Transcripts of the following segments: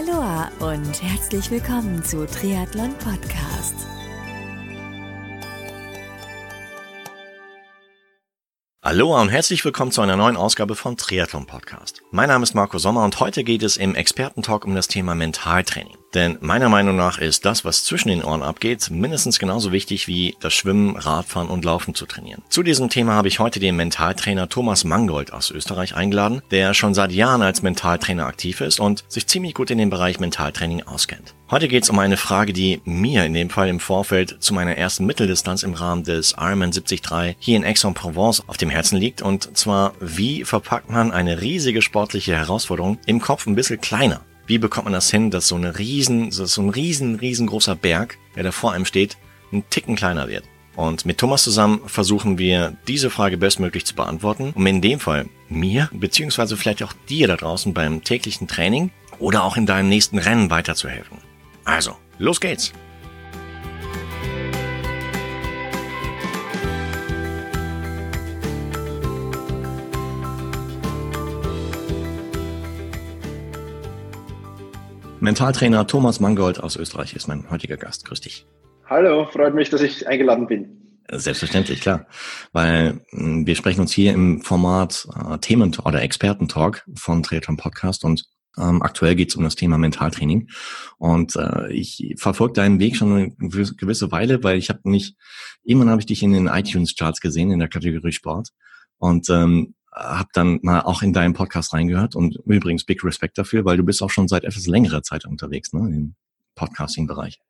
Aloha und herzlich willkommen zu Triathlon Podcast. Aloha und herzlich willkommen zu einer neuen Ausgabe von Triathlon Podcast. Mein Name ist Marco Sommer und heute geht es im Expertentalk um das Thema Mentaltraining. Denn meiner Meinung nach ist das, was zwischen den Ohren abgeht, mindestens genauso wichtig wie das Schwimmen, Radfahren und Laufen zu trainieren. Zu diesem Thema habe ich heute den Mentaltrainer Thomas Mangold aus Österreich eingeladen, der schon seit Jahren als Mentaltrainer aktiv ist und sich ziemlich gut in dem Bereich Mentaltraining auskennt. Heute geht es um eine Frage, die mir in dem Fall im Vorfeld zu meiner ersten Mitteldistanz im Rahmen des Ironman 73 hier in Aix-en-Provence auf dem Herzen liegt und zwar, wie verpackt man eine riesige sportliche Herausforderung im Kopf ein bisschen kleiner? Wie bekommt man das hin, dass so eine riesen, so ein riesen, riesengroßer Berg, der da vor einem steht, ein Ticken kleiner wird? Und mit Thomas zusammen versuchen wir, diese Frage bestmöglich zu beantworten, um in dem Fall mir, beziehungsweise vielleicht auch dir da draußen beim täglichen Training oder auch in deinem nächsten Rennen weiterzuhelfen. Also, los geht's! Mentaltrainer Thomas Mangold aus Österreich ist mein heutiger Gast. Grüß dich. Hallo, freut mich, dass ich eingeladen bin. Selbstverständlich, klar. Weil hm, wir sprechen uns hier im Format äh, Themen- oder Expertentalk von Triathlon Podcast und ähm, aktuell geht es um das Thema Mentaltraining. Und äh, ich verfolge deinen Weg schon eine gewisse Weile, weil ich habe nicht, irgendwann habe ich dich in den iTunes-Charts gesehen in der Kategorie Sport. Und ähm, habe dann mal auch in deinen Podcast reingehört und übrigens big Respect dafür, weil du bist auch schon seit etwas längerer Zeit unterwegs, ne, im Podcasting-Bereich.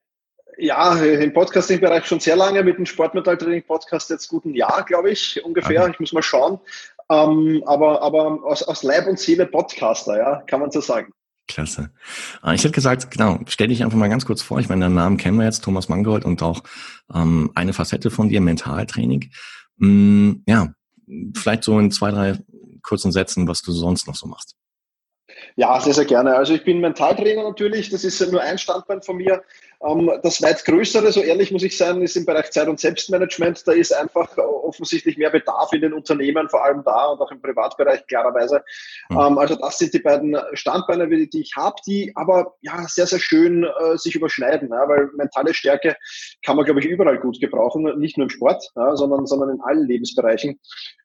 Ja, im Podcasting-Bereich schon sehr lange, mit dem Sportmetalltraining-Podcast jetzt guten Jahr, glaube ich, ungefähr. Okay. Ich muss mal schauen. Ähm, aber aber aus, aus Leib und Seele Podcaster, ja, kann man so sagen. Klasse. Äh, ich hätte gesagt, genau, stell dich einfach mal ganz kurz vor. Ich meine, deinen Namen kennen wir jetzt, Thomas Mangold, und auch ähm, eine Facette von dir, Mentaltraining. Mm, ja, vielleicht so in zwei, drei kurzen Sätzen, was du sonst noch so machst. Ja, sehr, sehr gerne. Also ich bin Mentaltrainer natürlich, das ist nur ein Standbein von mir. Ähm, das weit größere, so ehrlich muss ich sein, ist im Bereich Zeit- und Selbstmanagement. Da ist einfach offensichtlich mehr Bedarf in den Unternehmen, vor allem da und auch im Privatbereich klarerweise. Mhm. Also das sind die beiden Standbeine, die ich habe, die aber ja sehr, sehr schön äh, sich überschneiden, weil mentale Stärke kann man, glaube ich, überall gut gebrauchen, nicht nur im Sport, sondern, sondern in allen Lebensbereichen.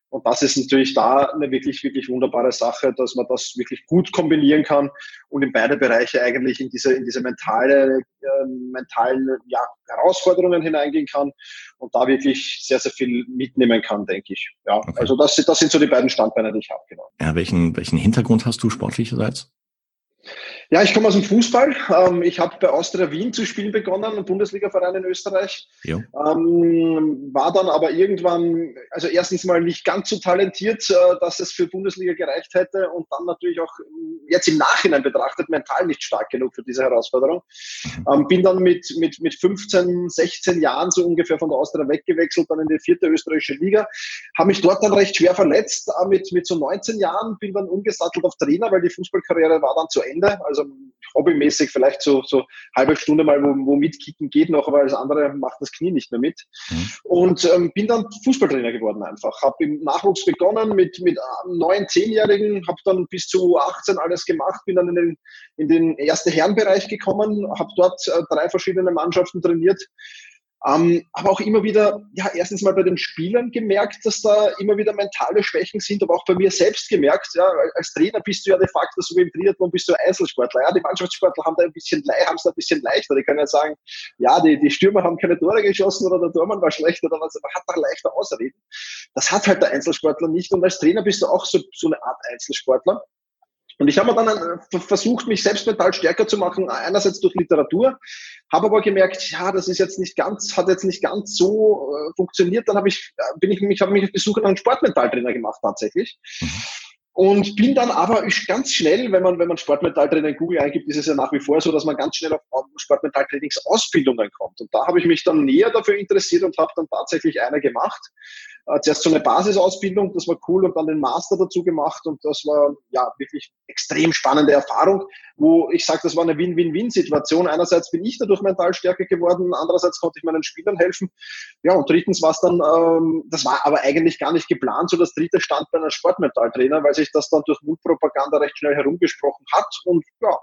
Und das ist natürlich da eine wirklich, wirklich wunderbare Sache, dass man das wirklich gut kombinieren kann und in beide Bereiche eigentlich in diese, in diese mentale, äh, mentalen ja, Herausforderungen hineingehen kann und da wirklich sehr, sehr viel mitnehmen kann, denke ich. Ja, okay. also das, das sind so die beiden Standbeine, die ich habe, genau. Ja, welchen, welchen Hintergrund hast du sportlicherseits? Ja, ich komme aus dem Fußball. Ähm, ich habe bei Austria Wien zu spielen begonnen, ein Bundesliga-Verein in Österreich. Ja. Ähm, war dann aber irgendwann, also erstens mal nicht ganz so talentiert, äh, dass es für Bundesliga gereicht hätte und dann natürlich auch jetzt im Nachhinein betrachtet mental nicht stark genug für diese Herausforderung. Mhm. Ähm, bin dann mit, mit, mit 15, 16 Jahren so ungefähr von der Austria weggewechselt, dann in die vierte österreichische Liga. Habe mich dort dann recht schwer verletzt, äh, mit, mit so 19 Jahren, bin dann umgesattelt auf Trainer, weil die Fußballkarriere war dann zu Ende. Also also hobbymäßig vielleicht so, so halbe Stunde mal wo, wo mitkicken geht noch, aber als andere macht das Knie nicht mehr mit. Mhm. Und ähm, bin dann Fußballtrainer geworden einfach. Habe im Nachwuchs begonnen mit, mit neun, zehnjährigen, habe dann bis zu 18 alles gemacht, bin dann in den, in den ersten Herrenbereich gekommen, habe dort äh, drei verschiedene Mannschaften trainiert ähm, aber auch immer wieder, ja, erstens mal bei den Spielern gemerkt, dass da immer wieder mentale Schwächen sind, aber auch bei mir selbst gemerkt, ja, als Trainer bist du ja de facto so wie im Triathlon bist du Einzelsportler. Ja, die Mannschaftssportler haben da ein bisschen, haben es da ein bisschen leichter. Die können ja sagen, ja, die, die Stürmer haben keine Tore geschossen oder der Tormann war schlecht oder was, man hat da leichter ausreden. Das hat halt der Einzelsportler nicht und als Trainer bist du auch so, so eine Art Einzelsportler. Und ich habe mir dann äh, versucht, mich selbst mental stärker zu machen, einerseits durch Literatur, habe aber gemerkt, ja, das ist jetzt nicht ganz, hat jetzt nicht ganz so äh, funktioniert. Dann habe ich, äh, bin ich mich, habe mich auf die Suche nach einem Sportmentaltrainer gemacht tatsächlich. Mhm. Und bin dann aber ganz schnell, wenn man, wenn man Sportmentaltrainer in Google eingibt, ist es ja nach wie vor so, dass man ganz schnell auf Sportmentaltrainingsausbildungen kommt. Und da habe ich mich dann näher dafür interessiert und habe dann tatsächlich eine gemacht äh, zuerst so eine Basisausbildung, das war cool und dann den Master dazu gemacht und das war ja wirklich extrem spannende Erfahrung, wo ich sage, das war eine Win-Win-Win-Situation. Einerseits bin ich dadurch mental stärker geworden, andererseits konnte ich meinen Spielern helfen. Ja, und drittens war es dann, ähm, das war aber eigentlich gar nicht geplant, so das dritte stand bei einer Sportmentaltrainer, weil sich das dann durch Mutpropaganda recht schnell herumgesprochen hat und ja,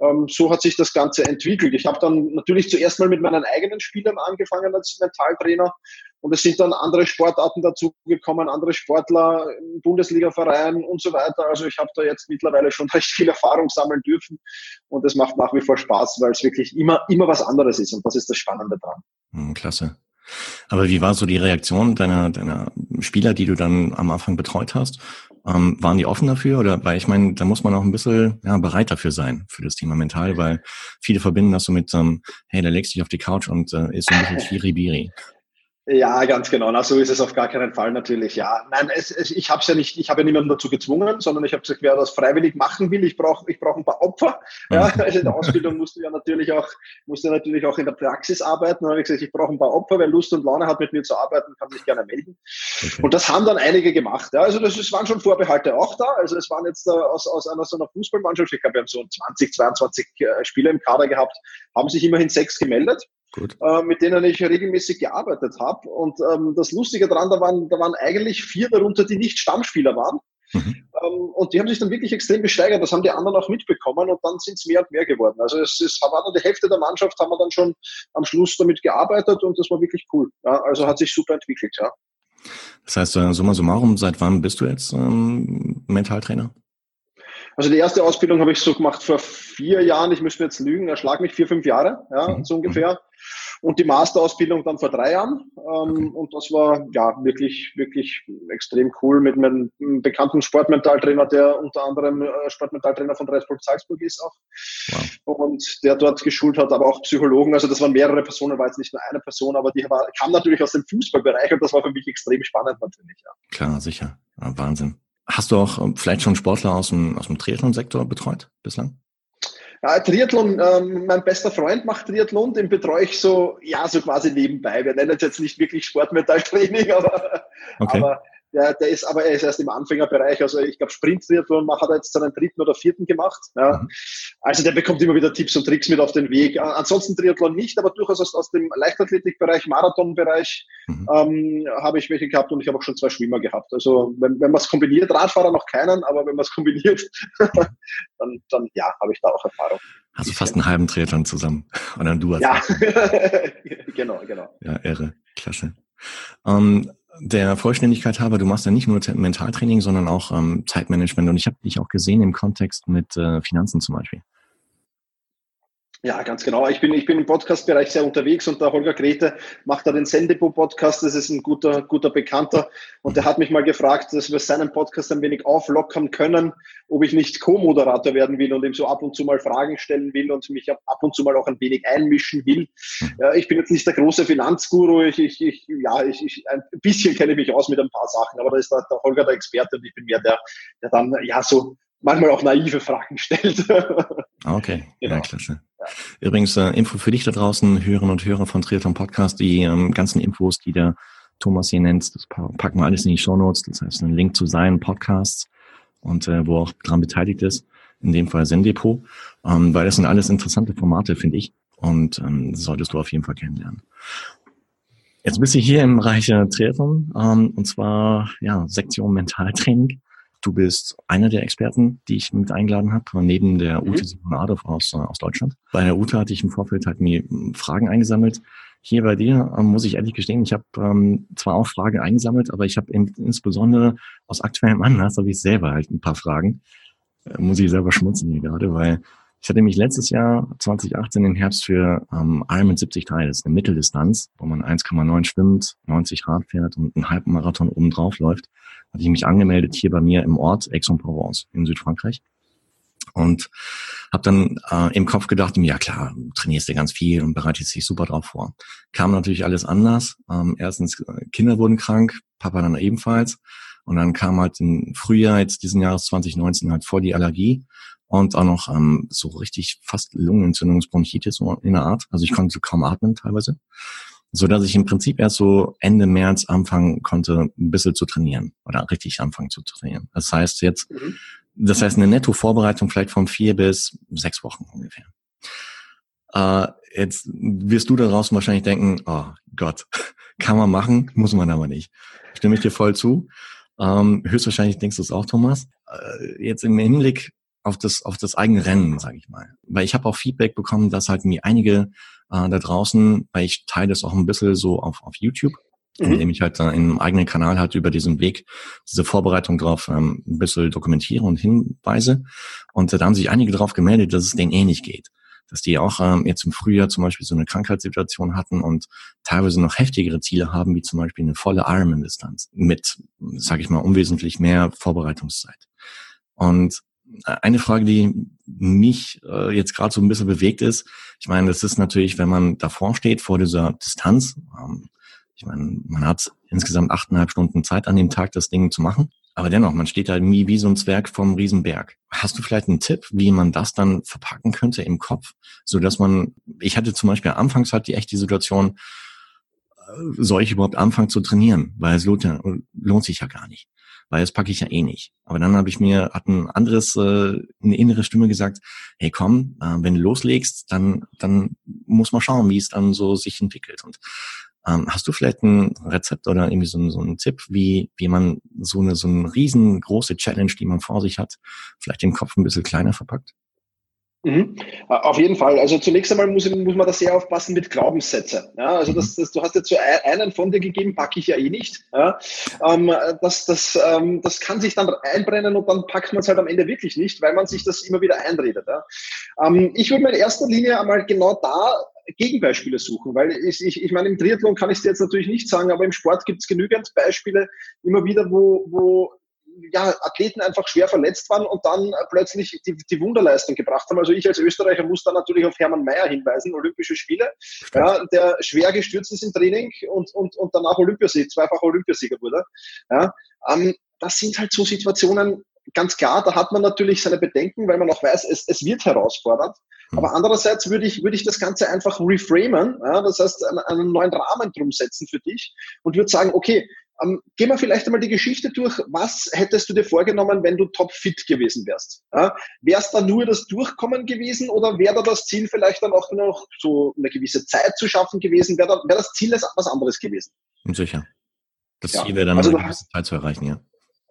ähm, so hat sich das Ganze entwickelt. Ich habe dann natürlich zuerst mal mit meinen eigenen Spielern angefangen als Mentaltrainer und es sind dann andere Sportarten dazugekommen, andere Sportler, Bundesliga-Verein und so weiter. Also ich habe da jetzt mittlerweile schon recht viel Erfahrung sammeln dürfen und es macht nach wie vor Spaß, weil es wirklich immer, immer was anderes ist und das ist das Spannende dran. Hm, klasse. Aber wie war so die Reaktion deiner, deiner Spieler, die du dann am Anfang betreut hast? Ähm, waren die offen dafür? Oder weil ich meine, da muss man auch ein bisschen ja, bereit dafür sein für das Thema mental, weil viele verbinden das so mit, ähm, hey, der legst dich auf die Couch und äh, ist so ein bisschen Schwieribiri. Ja, ganz genau. Na, so ist es auf gar keinen Fall natürlich. Ja, nein, es, es, ich habe ja nicht, ich habe ja niemanden dazu gezwungen, sondern ich habe gesagt, wer das freiwillig machen will, ich brauche, ich brauche ein paar Opfer. Ja, also in der Ausbildung musst du ja natürlich auch, musst du natürlich auch in der Praxis arbeiten. Und habe ich gesagt, ich brauche ein paar Opfer. Wer Lust und Laune hat, mit mir zu arbeiten, kann sich gerne melden. Okay. Und das haben dann einige gemacht. Ja, also das, es waren schon Vorbehalte auch da. Also es waren jetzt äh, aus, aus einer so einer Fußballmannschaft, ich glaube, wir haben so 20, 22 äh, Spieler im Kader gehabt, haben sich immerhin sechs gemeldet äh, mit denen ich regelmäßig gearbeitet habe. Und ähm, das Lustige daran, da waren, da waren eigentlich vier darunter, die nicht Stammspieler waren. Mhm. Ähm, und die haben sich dann wirklich extrem gesteigert. Das haben die anderen auch mitbekommen und dann sind es mehr und mehr geworden. Also es, es war dann die Hälfte der Mannschaft, haben wir dann schon am Schluss damit gearbeitet und das war wirklich cool. Ja, also hat sich super entwickelt, ja. Das heißt, äh, summa summarum, seit wann bist du jetzt ähm, Mentaltrainer? Also die erste Ausbildung habe ich so gemacht vor vier Jahren. Ich müsste jetzt lügen, erschlag mich vier, fünf Jahre, ja, mhm. so ungefähr. Und die Masterausbildung dann vor drei Jahren. Ähm, okay. Und das war ja wirklich, wirklich extrem cool mit meinem bekannten Sportmentaltrainer, der unter anderem äh, Sportmentaltrainer von Red Bull Salzburg ist auch. Wow. Und der dort geschult hat, aber auch Psychologen. Also das waren mehrere Personen, war jetzt nicht nur eine Person, aber die war, kam natürlich aus dem Fußballbereich und das war für mich extrem spannend natürlich. Ja. Klar, sicher. Ja, Wahnsinn. Hast du auch ähm, vielleicht schon Sportler aus dem, aus dem Triathlon-Sektor betreut bislang? Ja, Triathlon, ähm, mein bester Freund macht Triathlon, den betreue ich so, ja, so quasi nebenbei. Wir nennen es jetzt nicht wirklich Sportmetalltraining, aber, okay. aber der, der ist aber er ist erst im Anfängerbereich. Also ich glaube, Sprint-Triathlon hat er jetzt seinen dritten oder vierten gemacht. Ja. Mhm. Also der bekommt immer wieder Tipps und Tricks mit auf den Weg. Ansonsten Triathlon nicht, aber durchaus aus, aus dem Leichtathletikbereich, Marathonbereich mhm. ähm, habe ich welche gehabt und ich habe auch schon zwei Schwimmer gehabt. Also wenn, wenn man es kombiniert, Radfahrer noch keinen, aber wenn man es kombiniert, dann, dann ja, habe ich da auch Erfahrung. Also fast einen halben Triathlon zusammen. Und dann du als Ja, genau, genau. Ja, irre. Klasse. Ähm, der Vollständigkeit halber, du machst ja nicht nur Mentaltraining, sondern auch ähm, Zeitmanagement. Und ich habe dich auch gesehen im Kontext mit äh, Finanzen zum Beispiel. Ja, ganz genau. Ich bin, ich bin im Podcast-Bereich sehr unterwegs und der Holger Grete macht da den Sendebo-Podcast. Das ist ein guter, guter Bekannter. Und der hat mich mal gefragt, dass wir seinen Podcast ein wenig auflockern können, ob ich nicht Co-Moderator werden will und ihm so ab und zu mal Fragen stellen will und mich ab und zu mal auch ein wenig einmischen will. Ja, ich bin jetzt nicht der große Finanzguru. Ich, ich, ich, ja, ich, ich, ein bisschen kenne ich mich aus mit ein paar Sachen, aber da ist der, der Holger der Experte und ich bin mehr der, der dann, ja, so manchmal auch naive Fragen stellt. Okay, genau. ja, klasse. Übrigens, äh, Info für dich da draußen, Hörerinnen und Hörer von Triathlon Podcast, die ähm, ganzen Infos, die der Thomas hier nennt, das packen wir alles in die Show Notes. Das heißt, ein Link zu seinen Podcasts und äh, wo auch dran beteiligt ist, in dem Fall Sendepot, ähm, weil das sind alles interessante Formate, finde ich. Und ähm, solltest du auf jeden Fall kennenlernen. Jetzt bist du hier im Bereich Triathlon, ähm, und zwar ja Sektion Mentaltraining. Du bist einer der Experten, die ich mit eingeladen habe, neben der mhm. Ute Simon Adolf aus, äh, aus Deutschland. Bei der Ute hatte ich im Vorfeld halt mir hm, Fragen eingesammelt. Hier bei dir ähm, muss ich ehrlich gestehen, ich habe ähm, zwar auch Fragen eingesammelt, aber ich habe in, insbesondere aus aktuellem Anlass habe ich selber halt ein paar Fragen. Äh, muss ich selber schmutzen hier gerade, weil ich hatte mich letztes Jahr 2018 im Herbst für ähm, Ironman 73, das ist eine Mitteldistanz, wo man 1,9 schwimmt, 90 Rad fährt und einen Halbmarathon oben drauf läuft hatte ich mich angemeldet hier bei mir im Ort Aix-en-Provence in Südfrankreich und habe dann äh, im Kopf gedacht, ja klar, trainierst du ganz viel und bereitest dich super drauf vor. Kam natürlich alles anders. Ähm, erstens, äh, Kinder wurden krank, Papa dann ebenfalls. Und dann kam halt im Frühjahr jetzt diesen Jahres 2019 halt vor die Allergie und auch noch ähm, so richtig fast Lungenentzündungsbronchitis in der Art. Also ich konnte kaum atmen teilweise so dass ich im Prinzip erst so Ende März anfangen konnte, ein bisschen zu trainieren oder richtig anfangen zu trainieren. Das heißt jetzt, mhm. das heißt eine Netto-Vorbereitung vielleicht von vier bis sechs Wochen ungefähr. Äh, jetzt wirst du da draußen wahrscheinlich denken, oh Gott, kann man machen, muss man aber nicht. Stimme ich dir voll zu. Ähm, höchstwahrscheinlich denkst du es auch, Thomas. Äh, jetzt im Hinblick auf das, auf das eigene Rennen, sage ich mal. Weil ich habe auch Feedback bekommen, dass halt mir einige äh, da draußen, weil ich teile das auch ein bisschen so auf, auf YouTube, mhm. indem ich halt äh, in einem eigenen Kanal halt über diesen Weg, diese Vorbereitung drauf ähm, ein bisschen dokumentiere und hinweise. Und äh, da haben sich einige drauf gemeldet, dass es denen ähnlich geht dass die auch ähm, jetzt im Frühjahr zum Beispiel so eine Krankheitssituation hatten und teilweise noch heftigere Ziele haben, wie zum Beispiel eine volle Ironman-Distanz mit, sage ich mal, unwesentlich mehr Vorbereitungszeit. Und eine Frage, die mich äh, jetzt gerade so ein bisschen bewegt ist, ich meine, das ist natürlich, wenn man davor steht, vor dieser Distanz, ähm, ich meine, man hat insgesamt achteinhalb Stunden Zeit an dem Tag, das Ding zu machen. Aber dennoch, man steht da wie, wie so ein Zwerg vom Riesenberg. Hast du vielleicht einen Tipp, wie man das dann verpacken könnte im Kopf, so dass man, ich hatte zum Beispiel anfangs halt die echte Situation, äh, soll ich überhaupt anfangen zu trainieren? Weil es lohnt, lohnt sich ja gar nicht. Weil das packe ich ja eh nicht. Aber dann habe ich mir, hat ein anderes, äh, eine innere Stimme gesagt, hey komm, äh, wenn du loslegst, dann, dann muss man schauen, wie es dann so sich entwickelt. Und ähm, hast du vielleicht ein Rezept oder irgendwie so, so einen Tipp, wie, wie man so eine, so eine riesengroße Challenge, die man vor sich hat, vielleicht den Kopf ein bisschen kleiner verpackt? Mhm. Auf jeden Fall. Also zunächst einmal muss, muss man da sehr aufpassen mit Glaubenssätze. Ja, also das, das, du hast jetzt so einen von dir gegeben, packe ich ja eh nicht. Ja, ähm, das, das, ähm, das kann sich dann einbrennen und dann packt man es halt am Ende wirklich nicht, weil man sich das immer wieder einredet. Ja. Ähm, ich würde mir in erster Linie einmal genau da Gegenbeispiele suchen, weil ich, ich, ich meine, im Triathlon kann ich es dir jetzt natürlich nicht sagen, aber im Sport gibt es genügend Beispiele immer wieder, wo, wo ja, Athleten einfach schwer verletzt waren und dann plötzlich die, die Wunderleistung gebracht haben. Also ich als Österreicher muss da natürlich auf Hermann Mayer hinweisen, Olympische Spiele, ja, der schwer gestürzt ist im Training und, und, und danach Olympiasieger, zweifach Olympiasieger wurde. Ja, ähm, das sind halt so Situationen, ganz klar, da hat man natürlich seine Bedenken, weil man auch weiß, es, es wird herausfordernd. Hm. Aber andererseits würde ich, würde ich das Ganze einfach reframen, ja, das heißt einen, einen neuen Rahmen drum setzen für dich und würde sagen, okay, ähm, gehen wir vielleicht einmal die Geschichte durch. Was hättest du dir vorgenommen, wenn du topfit gewesen wärst? Ja, wäre es da nur das Durchkommen gewesen oder wäre da das Ziel vielleicht dann auch noch so eine gewisse Zeit zu schaffen gewesen? Wäre wär das Ziel was anderes gewesen? Sicher. Das Ziel wäre dann also eine gewisse Zeit zu erreichen, ja.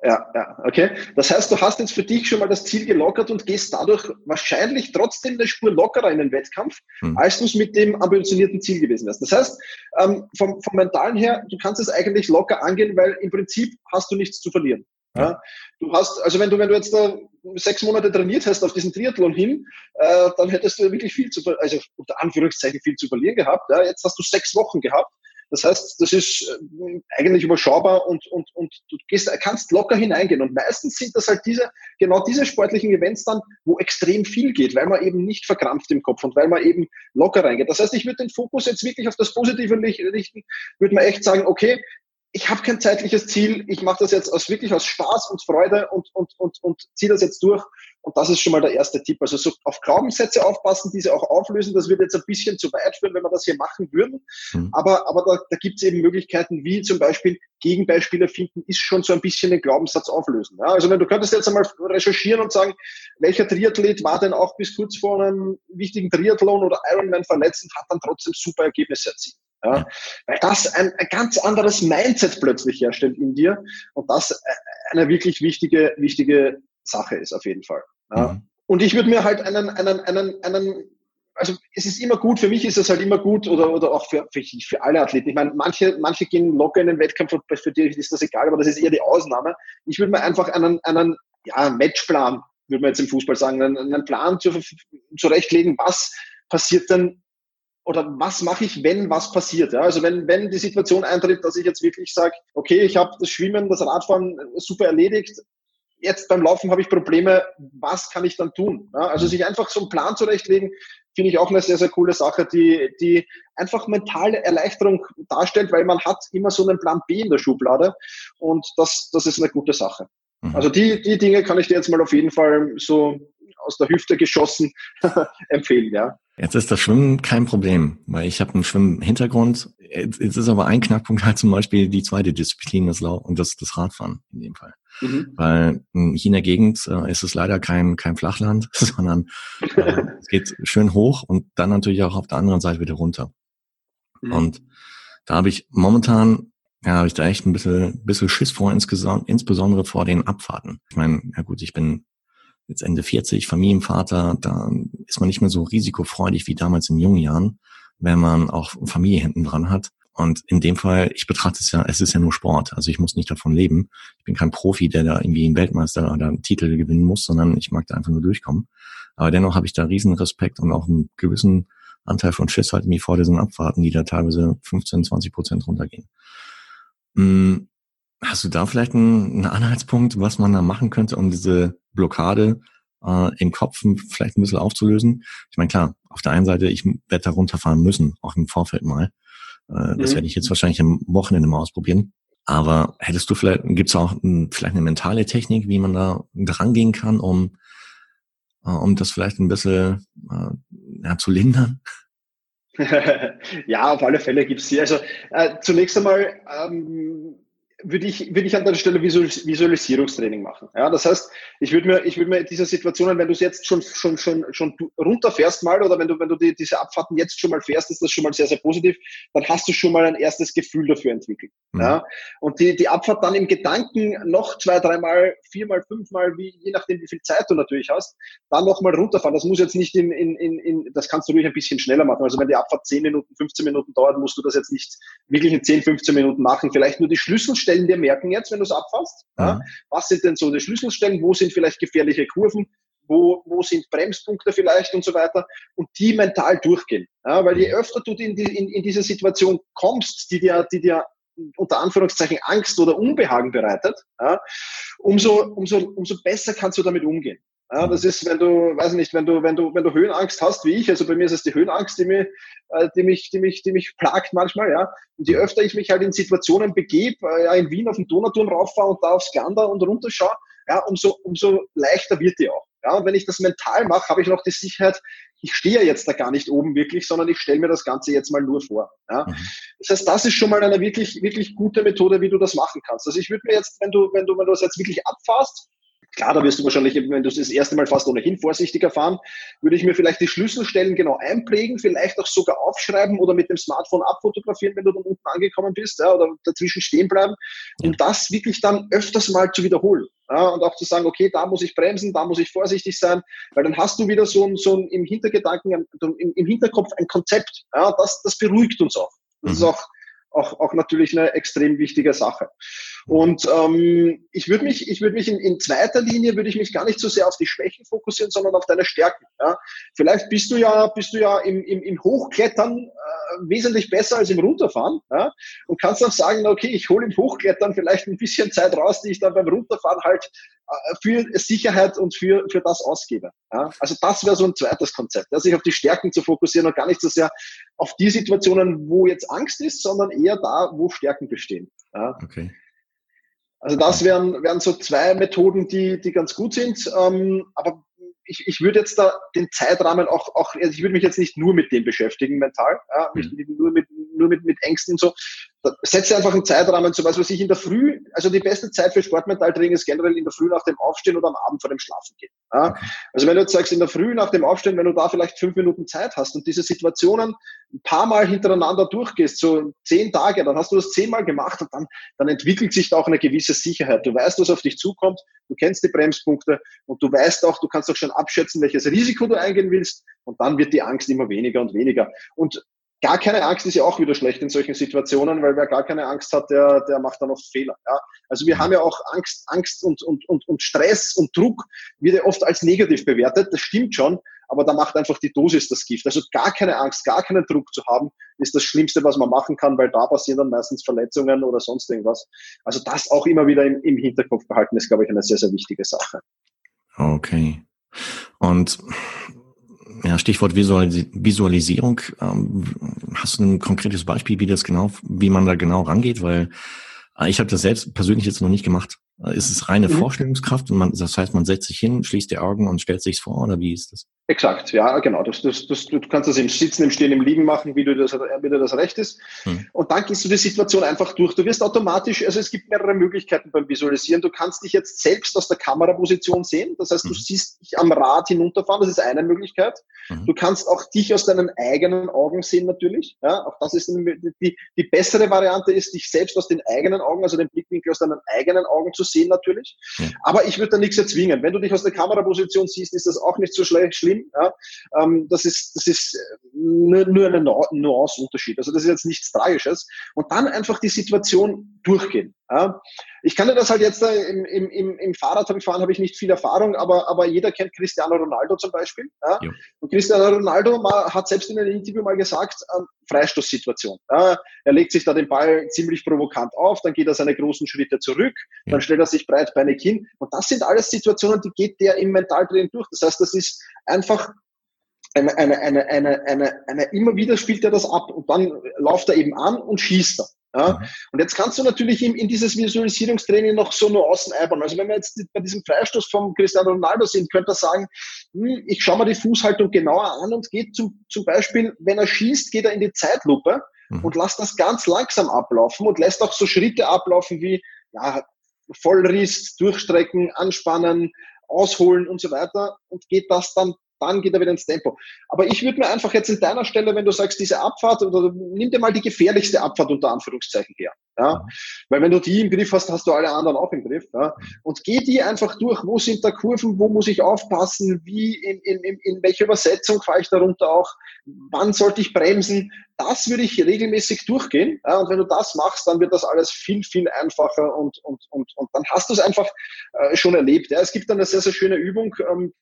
Ja, ja, okay. Das heißt, du hast jetzt für dich schon mal das Ziel gelockert und gehst dadurch wahrscheinlich trotzdem eine Spur lockerer in den Wettkampf, hm. als du es mit dem ambitionierten Ziel gewesen wärst. Das heißt, ähm, vom, vom Mentalen her, du kannst es eigentlich locker angehen, weil im Prinzip hast du nichts zu verlieren. Ja. Du hast, also wenn du, wenn du jetzt da sechs Monate trainiert hast auf diesen Triathlon hin, äh, dann hättest du wirklich viel zu, also unter Anführungszeichen viel zu verlieren gehabt. Ja. Jetzt hast du sechs Wochen gehabt das heißt, das ist äh, eigentlich überschaubar und, und, und du gehst, kannst locker hineingehen. Und meistens sind das halt diese, genau diese sportlichen Events dann, wo extrem viel geht, weil man eben nicht verkrampft im Kopf und weil man eben locker reingeht. Das heißt, ich würde den Fokus jetzt wirklich auf das Positive richten, würde man echt sagen, okay, ich habe kein zeitliches Ziel, ich mache das jetzt aus wirklich aus Spaß und Freude und, und, und, und ziehe das jetzt durch. Und das ist schon mal der erste Tipp. Also so auf Glaubenssätze aufpassen, diese auch auflösen. Das wird jetzt ein bisschen zu weit führen, wenn wir das hier machen würden. Mhm. Aber, aber da, da gibt es eben Möglichkeiten, wie zum Beispiel Gegenbeispiele finden, ist schon so ein bisschen den Glaubenssatz auflösen. Ja, also wenn du könntest jetzt einmal recherchieren und sagen, welcher Triathlet war denn auch bis kurz vor einem wichtigen Triathlon oder Ironman verletzt und hat dann trotzdem super Ergebnisse erzielt. Ja, weil das ein, ein, ganz anderes Mindset plötzlich herstellt in dir und das eine wirklich wichtige, wichtige Sache ist auf jeden Fall. Ja. Mhm. Und ich würde mir halt einen, einen, einen, einen, also es ist immer gut, für mich ist es halt immer gut oder, oder auch für, für, für alle Athleten. Ich meine, manche, manche gehen locker in den Wettkampf und für die ist das egal, aber das ist eher die Ausnahme. Ich würde mir einfach einen, einen ja, Matchplan, würde man jetzt im Fußball sagen, einen, einen Plan zu, zurechtlegen, was passiert denn oder was mache ich, wenn was passiert? Ja? Also wenn, wenn die Situation eintritt, dass ich jetzt wirklich sage, okay, ich habe das Schwimmen, das Radfahren super erledigt, jetzt beim Laufen habe ich Probleme, was kann ich dann tun? Ja? Also sich einfach so einen Plan zurechtlegen, finde ich auch eine sehr, sehr coole Sache, die, die einfach mentale Erleichterung darstellt, weil man hat immer so einen Plan B in der Schublade und das, das ist eine gute Sache. Mhm. Also die, die Dinge kann ich dir jetzt mal auf jeden Fall so aus der Hüfte geschossen empfehlen, ja. Jetzt ist das Schwimmen kein Problem, weil ich habe einen Schwimmhintergrund. Jetzt ist aber ein Knackpunkt halt zum Beispiel die zweite Disziplin, das Lauf und das, das Radfahren in dem Fall. Mhm. Weil hier in der Gegend äh, ist es leider kein, kein Flachland, sondern äh, es geht schön hoch und dann natürlich auch auf der anderen Seite wieder runter. Mhm. Und da habe ich momentan, ja, habe ich da echt ein bisschen, bisschen Schiss vor, insgesamt, insbesondere vor den Abfahrten. Ich meine, ja gut, ich bin jetzt Ende 40, Familienvater, da ist man nicht mehr so risikofreudig wie damals in jungen Jahren, wenn man auch Familie hinten dran hat. Und in dem Fall, ich betrachte es ja, es ist ja nur Sport. Also ich muss nicht davon leben. Ich bin kein Profi, der da irgendwie einen Weltmeister oder einen Titel gewinnen muss, sondern ich mag da einfach nur durchkommen. Aber dennoch habe ich da riesen Respekt und auch einen gewissen Anteil von Schiss halt mir vor diesen Abfahrten, die da teilweise 15, 20 Prozent runtergehen. Hast du da vielleicht einen, einen Anhaltspunkt, was man da machen könnte, um diese Blockade äh, im Kopf vielleicht ein bisschen aufzulösen? Ich meine, klar, auf der einen Seite, ich werde da runterfahren müssen, auch im Vorfeld mal. Äh, das mhm. werde ich jetzt wahrscheinlich am Wochenende mal ausprobieren. Aber hättest du vielleicht, gibt es auch ein, vielleicht eine mentale Technik, wie man da drangehen kann, um, äh, um das vielleicht ein bisschen äh, ja, zu lindern? ja, auf alle Fälle gibt es sie. Also äh, zunächst einmal ähm, würde ich, würde ich an der Stelle Visualisierungstraining machen. Ja, das heißt, ich würde mir, ich würde mir diese Situationen, wenn du es jetzt schon, schon, schon, schon runterfährst mal oder wenn du, wenn du die, diese Abfahrten jetzt schon mal fährst, ist das schon mal sehr, sehr positiv, dann hast du schon mal ein erstes Gefühl dafür entwickelt. Mhm. Ja, und die, die Abfahrt dann im Gedanken noch zwei, dreimal, viermal, fünfmal, wie, je nachdem, wie viel Zeit du natürlich hast, dann nochmal runterfahren. Das muss jetzt nicht in, in, in, in, das kannst du ruhig ein bisschen schneller machen. Also wenn die Abfahrt 10 Minuten, 15 Minuten dauert, musst du das jetzt nicht wirklich in 10, 15 Minuten machen. Vielleicht nur die Schlüsselstellen Schlüsselstellen dir merken jetzt, wenn du es abfasst? Mhm. Ja? Was sind denn so die Schlüsselstellen? Wo sind vielleicht gefährliche Kurven? Wo, wo sind Bremspunkte vielleicht und so weiter? Und die mental durchgehen. Ja? Weil je mhm. öfter du in, die, in, in diese Situation kommst, die dir, die dir unter Anführungszeichen Angst oder Unbehagen bereitet, ja, umso, umso, umso besser kannst du damit umgehen. Ja, das ist, wenn du, weiß nicht, wenn du, wenn du, wenn du Höhenangst hast, wie ich, also bei mir ist es die Höhenangst, die mich, äh, die mich, die mich, die mich plagt manchmal, ja. Und je öfter ich mich halt in Situationen begebe, äh, ja, in Wien auf den Donauturm rauffahre und da aufs Gander und runterschaue, ja, umso, umso leichter wird die auch. Ja, und wenn ich das mental mache, habe ich noch die Sicherheit, ich stehe ja jetzt da gar nicht oben wirklich, sondern ich stelle mir das Ganze jetzt mal nur vor. Ja. Mhm. Das heißt, das ist schon mal eine wirklich, wirklich gute Methode, wie du das machen kannst. Also ich würde mir jetzt, wenn du, wenn du, wenn du das jetzt wirklich abfasst, Klar, da wirst du wahrscheinlich, wenn du das erste Mal fast ohnehin vorsichtiger fahren, würde ich mir vielleicht die Schlüsselstellen genau einprägen, vielleicht auch sogar aufschreiben oder mit dem Smartphone abfotografieren, wenn du dann unten angekommen bist, ja, oder dazwischen stehen bleiben, um das wirklich dann öfters mal zu wiederholen. Ja, und auch zu sagen, okay, da muss ich bremsen, da muss ich vorsichtig sein, weil dann hast du wieder so ein, so ein im Hintergedanken, im, im Hinterkopf ein Konzept. Ja, das, das beruhigt uns auch. Das mhm. ist auch auch, auch natürlich eine extrem wichtige Sache. Und ähm, ich würde mich, ich würde mich in, in zweiter Linie würde ich mich gar nicht so sehr auf die Schwächen fokussieren, sondern auf deine Stärken. Ja. Vielleicht bist du ja, bist du ja im, im, im Hochklettern äh, wesentlich besser als im Runterfahren ja, und kannst dann sagen, okay, ich hole im Hochklettern vielleicht ein bisschen Zeit raus, die ich dann beim Runterfahren halt äh, für Sicherheit und für, für das ausgebe. Ja. Also das wäre so ein zweites Konzept, ja, sich auf die Stärken zu fokussieren und gar nicht so sehr auf die Situationen, wo jetzt Angst ist, sondern eher da, wo Stärken bestehen. Ja. Okay. Also das wären, wären so zwei Methoden, die, die ganz gut sind. Ähm, aber ich, ich würde jetzt da den Zeitrahmen auch, auch also ich würde mich jetzt nicht nur mit dem beschäftigen mental, ja, nicht mhm. nur mit, nur mit, mit Ängsten und so, setze einfach einen Zeitrahmen, so was, was ich in der Früh, also die beste Zeit für Sportmentaltraining ist generell in der Früh nach dem Aufstehen oder am Abend vor dem Schlafen gehen. Ja? Also wenn du jetzt sagst, in der Früh nach dem Aufstehen, wenn du da vielleicht fünf Minuten Zeit hast und diese Situationen ein paar Mal hintereinander durchgehst, so zehn Tage, dann hast du das zehnmal gemacht und dann, dann entwickelt sich da auch eine gewisse Sicherheit. Du weißt, was auf dich zukommt, du kennst die Bremspunkte und du weißt auch, du kannst auch schon abschätzen, welches Risiko du eingehen willst und dann wird die Angst immer weniger und weniger. Und Gar keine Angst ist ja auch wieder schlecht in solchen Situationen, weil wer gar keine Angst hat, der, der macht dann oft Fehler. Ja? Also wir haben ja auch Angst, Angst und, und, und, und Stress und Druck wird ja oft als negativ bewertet. Das stimmt schon, aber da macht einfach die Dosis das Gift. Also gar keine Angst, gar keinen Druck zu haben, ist das Schlimmste, was man machen kann, weil da passieren dann meistens Verletzungen oder sonst irgendwas. Also das auch immer wieder im, im Hinterkopf behalten, ist, glaube ich, eine sehr, sehr wichtige Sache. Okay. Und ja, Stichwort Visualis Visualisierung. Ähm, hast du ein konkretes Beispiel, wie das genau, wie man da genau rangeht? Weil äh, ich habe das selbst persönlich jetzt noch nicht gemacht. Äh, ist es reine mhm. Vorstellungskraft und man, das heißt, man setzt sich hin, schließt die Augen und stellt sich's vor oder wie ist das? Exakt, ja, genau. Das, das, das, du kannst das im Sitzen, im Stehen, im Liegen machen, wie du das, wie dir das recht ist. Hm. Und dann gehst du die Situation einfach durch. Du wirst automatisch, also es gibt mehrere Möglichkeiten beim Visualisieren. Du kannst dich jetzt selbst aus der Kameraposition sehen. Das heißt, du siehst dich am Rad hinunterfahren. Das ist eine Möglichkeit. Hm. Du kannst auch dich aus deinen eigenen Augen sehen, natürlich. Ja, auch das ist die, die bessere Variante ist, dich selbst aus den eigenen Augen, also den Blickwinkel aus deinen eigenen Augen zu sehen natürlich. Ja. Aber ich würde da nichts erzwingen. Wenn du dich aus der Kameraposition siehst, ist das auch nicht so schlimm. Ja? Ähm, das ist, das ist nur, nur ein Nuance-Unterschied. Also das ist jetzt nichts Tragisches. Und dann einfach die Situation durchgehen. Ja? Ich kann dir das halt jetzt äh, im, im, im, im Fahrradfahren habe ich nicht viel Erfahrung, aber, aber jeder kennt Cristiano Ronaldo zum Beispiel. Ja? ja. Und Cristiano Ronaldo hat selbst in einem Interview mal gesagt, ähm, Freistoßsituation. Ja? Er legt sich da den Ball ziemlich provokant auf, dann geht er seine großen Schritte zurück, dann stellt er sich breitbeinig hin. Und das sind alles Situationen, die geht der im Mentaltraining durch. Das heißt, das ist einfach eine, eine, eine, eine, eine, eine, immer wieder spielt er das ab und dann läuft er eben an und schießt er. Ja? Mhm. Und jetzt kannst du natürlich in, in dieses Visualisierungstraining noch so nur außen einbauen. Also wenn wir jetzt bei diesem Freistoß vom Cristiano Ronaldo sind, könnte er sagen, hm, ich schaue mir die Fußhaltung genauer an und geht zum, zum Beispiel, wenn er schießt, geht er in die Zeitlupe mhm. und lässt das ganz langsam ablaufen und lässt auch so Schritte ablaufen wie ja, Vollriss, Durchstrecken, Anspannen, Ausholen und so weiter und geht das dann dann geht er wieder ins Tempo. Aber ich würde mir einfach jetzt in deiner Stelle, wenn du sagst, diese Abfahrt, oder nimm dir mal die gefährlichste Abfahrt unter Anführungszeichen her. Ja? Weil wenn du die im Griff hast, hast du alle anderen auch im Griff. Ja? Und geh die einfach durch. Wo sind da Kurven? Wo muss ich aufpassen? Wie, in, in, in, in welcher Übersetzung fahre ich darunter auch? Wann sollte ich bremsen? Das würde ich regelmäßig durchgehen. Ja? Und wenn du das machst, dann wird das alles viel, viel einfacher und, und, und, und dann hast du es einfach äh, schon erlebt. Ja? Es gibt dann eine sehr, sehr schöne Übung, ähm,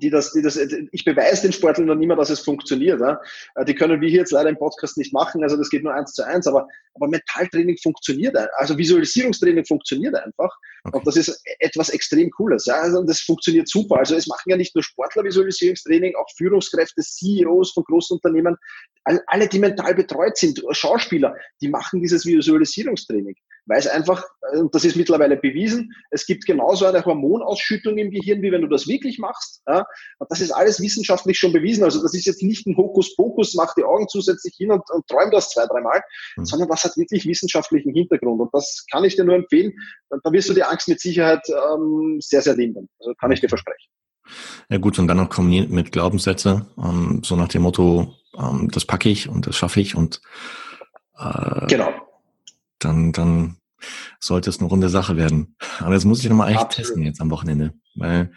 die das, die das, ich beweise den Sportlern noch immer, dass es funktioniert. Ja. Äh, die können wir hier jetzt leider im Podcast nicht machen, also das geht nur eins zu eins, aber, aber Mentaltraining funktioniert, also Visualisierungstraining funktioniert einfach. Okay. Und das ist etwas extrem Cooles. Ja. Also das funktioniert super. Also es machen ja nicht nur Sportler Visualisierungstraining, auch Führungskräfte, CEOs von großen Unternehmen, alle, die mental betreut sind, Schauspieler, die machen dieses Visualisierungstraining weil es einfach, und äh, das ist mittlerweile bewiesen, es gibt genauso eine Hormonausschüttung im Gehirn, wie wenn du das wirklich machst. Ja? Und das ist alles wissenschaftlich schon bewiesen. Also das ist jetzt nicht ein Hokuspokus, mach die Augen zusätzlich hin und, und träum das zwei, dreimal, mhm. sondern das hat wirklich wissenschaftlichen Hintergrund. Und das kann ich dir nur empfehlen. Da wirst du die Angst mit Sicherheit ähm, sehr, sehr lindern. Also kann ich dir versprechen. Ja gut, und dann noch kombiniert mit Glaubenssätze, ähm, so nach dem Motto, ähm, das packe ich und das schaffe ich und äh, genau dann, dann sollte es eine runde Sache werden. Aber jetzt muss ich nochmal eigentlich testen jetzt am Wochenende, weil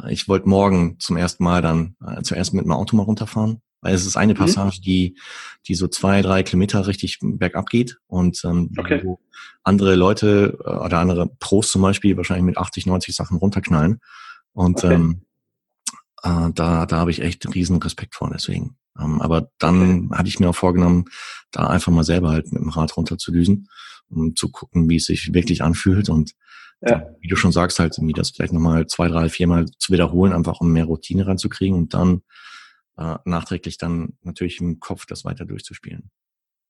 äh, ich wollte morgen zum ersten Mal dann äh, zuerst mit dem Auto mal runterfahren, weil es ist eine mhm. Passage, mhm. die, die so zwei, drei Kilometer richtig bergab geht und ähm, okay. wo andere Leute äh, oder andere Pros zum Beispiel wahrscheinlich mit 80, 90 Sachen runterknallen. Und okay. ähm, äh, da, da habe ich echt riesen Respekt vor, deswegen. Ähm, aber dann okay. hatte ich mir auch vorgenommen, da einfach mal selber halt mit dem Rad runter zu düsen, um zu gucken, wie es sich wirklich anfühlt und ja. wie du schon sagst, halt irgendwie das vielleicht nochmal zwei, drei, viermal zu wiederholen, einfach um mehr Routine reinzukriegen und dann äh, nachträglich dann natürlich im Kopf das weiter durchzuspielen.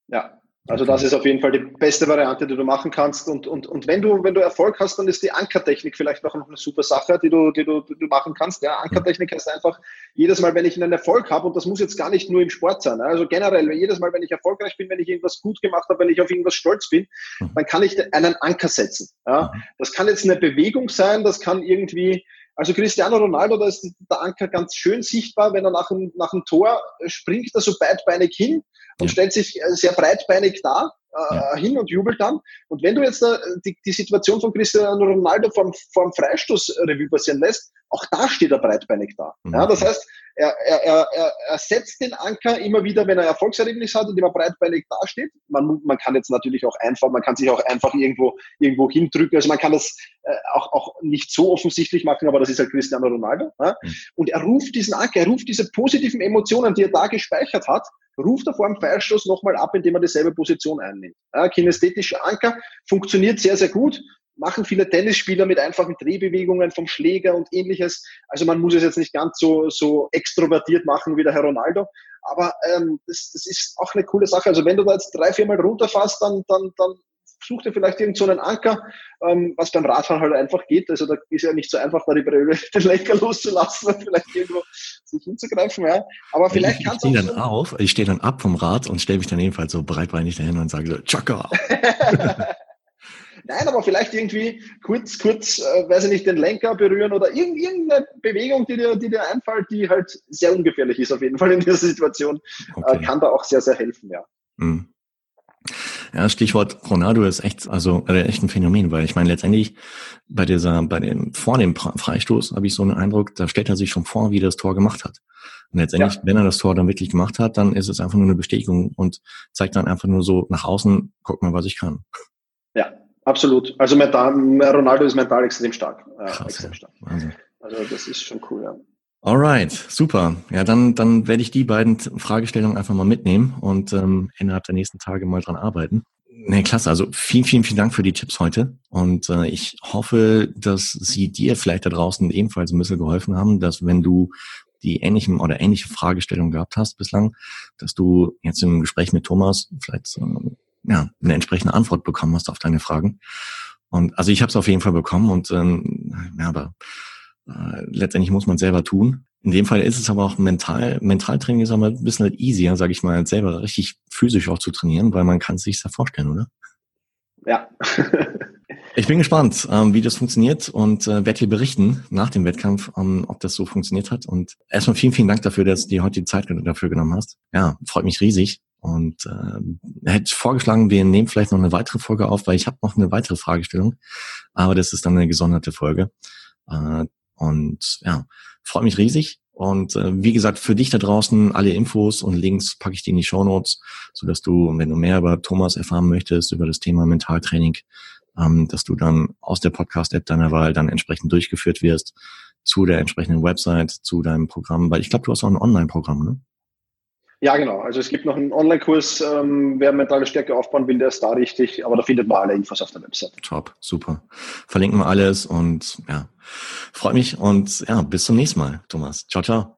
Ja, also das ist auf jeden Fall die beste Variante, die du machen kannst. Und, und, und wenn du, wenn du Erfolg hast, dann ist die Ankertechnik vielleicht noch eine super Sache, die du, die du, die du machen kannst. Ja, Ankertechnik heißt einfach, jedes Mal, wenn ich einen Erfolg habe, und das muss jetzt gar nicht nur im Sport sein, also generell, jedes Mal, wenn ich erfolgreich bin, wenn ich irgendwas gut gemacht habe, wenn ich auf irgendwas stolz bin, mhm. dann kann ich einen Anker setzen. Ja, mhm. das kann jetzt eine Bewegung sein, das kann irgendwie, also Cristiano Ronaldo, da ist der Anker ganz schön sichtbar, wenn er nach einem, nach einem Tor springt, er so beidbeinig hin und ja. stellt sich äh, sehr breitbeinig da äh, ja. hin und jubelt dann. Und wenn du jetzt äh, die, die Situation von Cristiano Ronaldo vom, vom Freistoß Revue passieren lässt, auch da steht er breitbeinig da. Mhm. Ja, das heißt, er, er, er, er setzt den Anker immer wieder, wenn er Erfolgserlebnis hat und immer breitbeinig dasteht. Man, man kann jetzt natürlich auch einfach, man kann sich auch einfach irgendwo, irgendwo hindrücken. Also man kann das äh, auch, auch nicht so offensichtlich machen, aber das ist halt Cristiano Ronaldo. Ja? Mhm. Und er ruft diesen Anker, er ruft diese positiven Emotionen, die er da gespeichert hat, ruft er vor dem Freistoß nochmal ab, indem er dieselbe Position einnimmt. Ja, kinästhetischer Anker funktioniert sehr, sehr gut. Machen viele Tennisspieler mit einfachen Drehbewegungen vom Schläger und ähnliches. Also man muss es jetzt nicht ganz so, so extrovertiert machen wie der Herr Ronaldo. Aber ähm, das, das ist auch eine coole Sache. Also wenn du da jetzt drei, viermal runterfasst, dann, dann, dann such dir vielleicht irgend so einen Anker, ähm, was beim Radfahren halt einfach geht. Also da ist ja nicht so einfach, da die Brille, den Lenker loszulassen und vielleicht irgendwo sich hinzugreifen. Ja. Aber vielleicht ich, kannst du. Ich stehe dann auf, ich stehe dann ab vom Rad und stelle mich dann jedenfalls so breitbeinig dahin und sage so, Chaka. Nein, aber vielleicht irgendwie kurz, kurz, äh, weiß ich nicht, den Lenker berühren oder irgendeine Bewegung, die dir, die dir einfällt, die halt sehr ungefährlich ist auf jeden Fall in dieser Situation, äh, okay. äh, kann da auch sehr, sehr helfen, ja. Mhm. Ja, Stichwort Ronaldo ist echt, also äh, echt ein Phänomen, weil ich meine letztendlich bei dieser, bei dem vor dem Freistoß habe ich so einen Eindruck, da stellt er sich schon vor, wie er das Tor gemacht hat. Und letztendlich, ja. wenn er das Tor dann wirklich gemacht hat, dann ist es einfach nur eine Bestätigung und zeigt dann einfach nur so nach außen, guck mal, was ich kann. Ja, absolut. Also Ronaldo ist mental extrem stark. Äh, Krass, extrem stark. Also das ist schon cool, ja. Alright, super. Ja, dann, dann werde ich die beiden Fragestellungen einfach mal mitnehmen und ähm, innerhalb der nächsten Tage mal dran arbeiten. Nee, klasse. Also vielen, vielen, vielen Dank für die Tipps heute. Und äh, ich hoffe, dass sie dir vielleicht da draußen ebenfalls ein bisschen geholfen haben, dass wenn du die ähnlichen oder ähnliche Fragestellungen gehabt hast bislang, dass du jetzt im Gespräch mit Thomas vielleicht äh, ja, eine entsprechende Antwort bekommen hast auf deine Fragen. Und also ich habe es auf jeden Fall bekommen und ähm, ja, aber letztendlich muss man selber tun. In dem Fall ist es aber auch mental, Mentaltraining ist aber ein bisschen halt easier, sage ich mal, selber richtig physisch auch zu trainieren, weil man kann es sich da vorstellen, oder? Ja. ich bin gespannt, ähm, wie das funktioniert und äh, werde dir berichten nach dem Wettkampf, ähm, ob das so funktioniert hat. Und erstmal vielen, vielen Dank dafür, dass du dir heute die Zeit dafür genommen hast. Ja, freut mich riesig. Und äh, hätte vorgeschlagen, wir nehmen vielleicht noch eine weitere Folge auf, weil ich habe noch eine weitere Fragestellung, aber das ist dann eine gesonderte Folge. Äh, und ja, freue mich riesig. Und äh, wie gesagt, für dich da draußen alle Infos und Links packe ich dir in die Show Notes, sodass du, wenn du mehr über Thomas erfahren möchtest, über das Thema Mentaltraining, ähm, dass du dann aus der Podcast-App deiner Wahl dann entsprechend durchgeführt wirst zu der entsprechenden Website, zu deinem Programm, weil ich glaube, du hast auch ein Online-Programm, ne? Ja, genau. Also es gibt noch einen Online-Kurs, ähm, wer mentale Stärke aufbauen will, der ist da richtig, aber da findet man alle Infos auf der Website. Top, super. Verlinken wir alles und ja, freut mich und ja, bis zum nächsten Mal, Thomas. Ciao, ciao.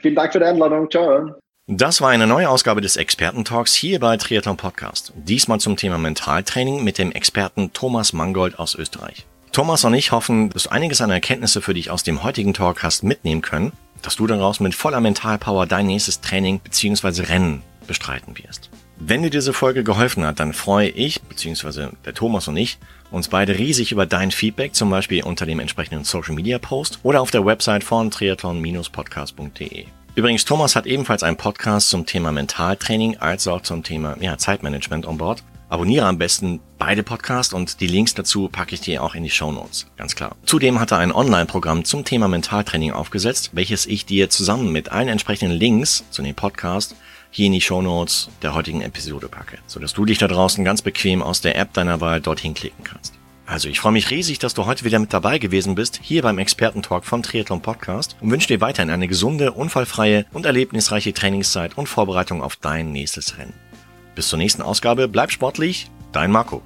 Vielen Dank für die Einladung. Ciao. Das war eine neue Ausgabe des Experten-Talks hier bei Triathlon Podcast. Diesmal zum Thema Mentaltraining mit dem Experten Thomas Mangold aus Österreich. Thomas und ich hoffen, dass du einiges an Erkenntnisse für dich aus dem heutigen Talk hast mitnehmen können dass du daraus mit voller Mentalpower dein nächstes Training bzw. Rennen bestreiten wirst. Wenn dir diese Folge geholfen hat, dann freue ich, bzw. der Thomas und ich, uns beide riesig über dein Feedback, zum Beispiel unter dem entsprechenden Social Media Post oder auf der Website von triathlon-podcast.de. Übrigens, Thomas hat ebenfalls einen Podcast zum Thema Mentaltraining als auch zum Thema ja, Zeitmanagement on Board. Abonniere am besten beide Podcasts und die Links dazu packe ich dir auch in die Show Notes, ganz klar. Zudem hat er ein Online-Programm zum Thema Mentaltraining aufgesetzt, welches ich dir zusammen mit allen entsprechenden Links zu dem Podcast hier in die Show Notes der heutigen Episode packe, sodass du dich da draußen ganz bequem aus der App deiner Wahl dorthin klicken kannst. Also ich freue mich riesig, dass du heute wieder mit dabei gewesen bist, hier beim Expertentalk vom Triathlon Podcast und wünsche dir weiterhin eine gesunde, unfallfreie und erlebnisreiche Trainingszeit und Vorbereitung auf dein nächstes Rennen. Bis zur nächsten Ausgabe, bleib sportlich, dein Marco.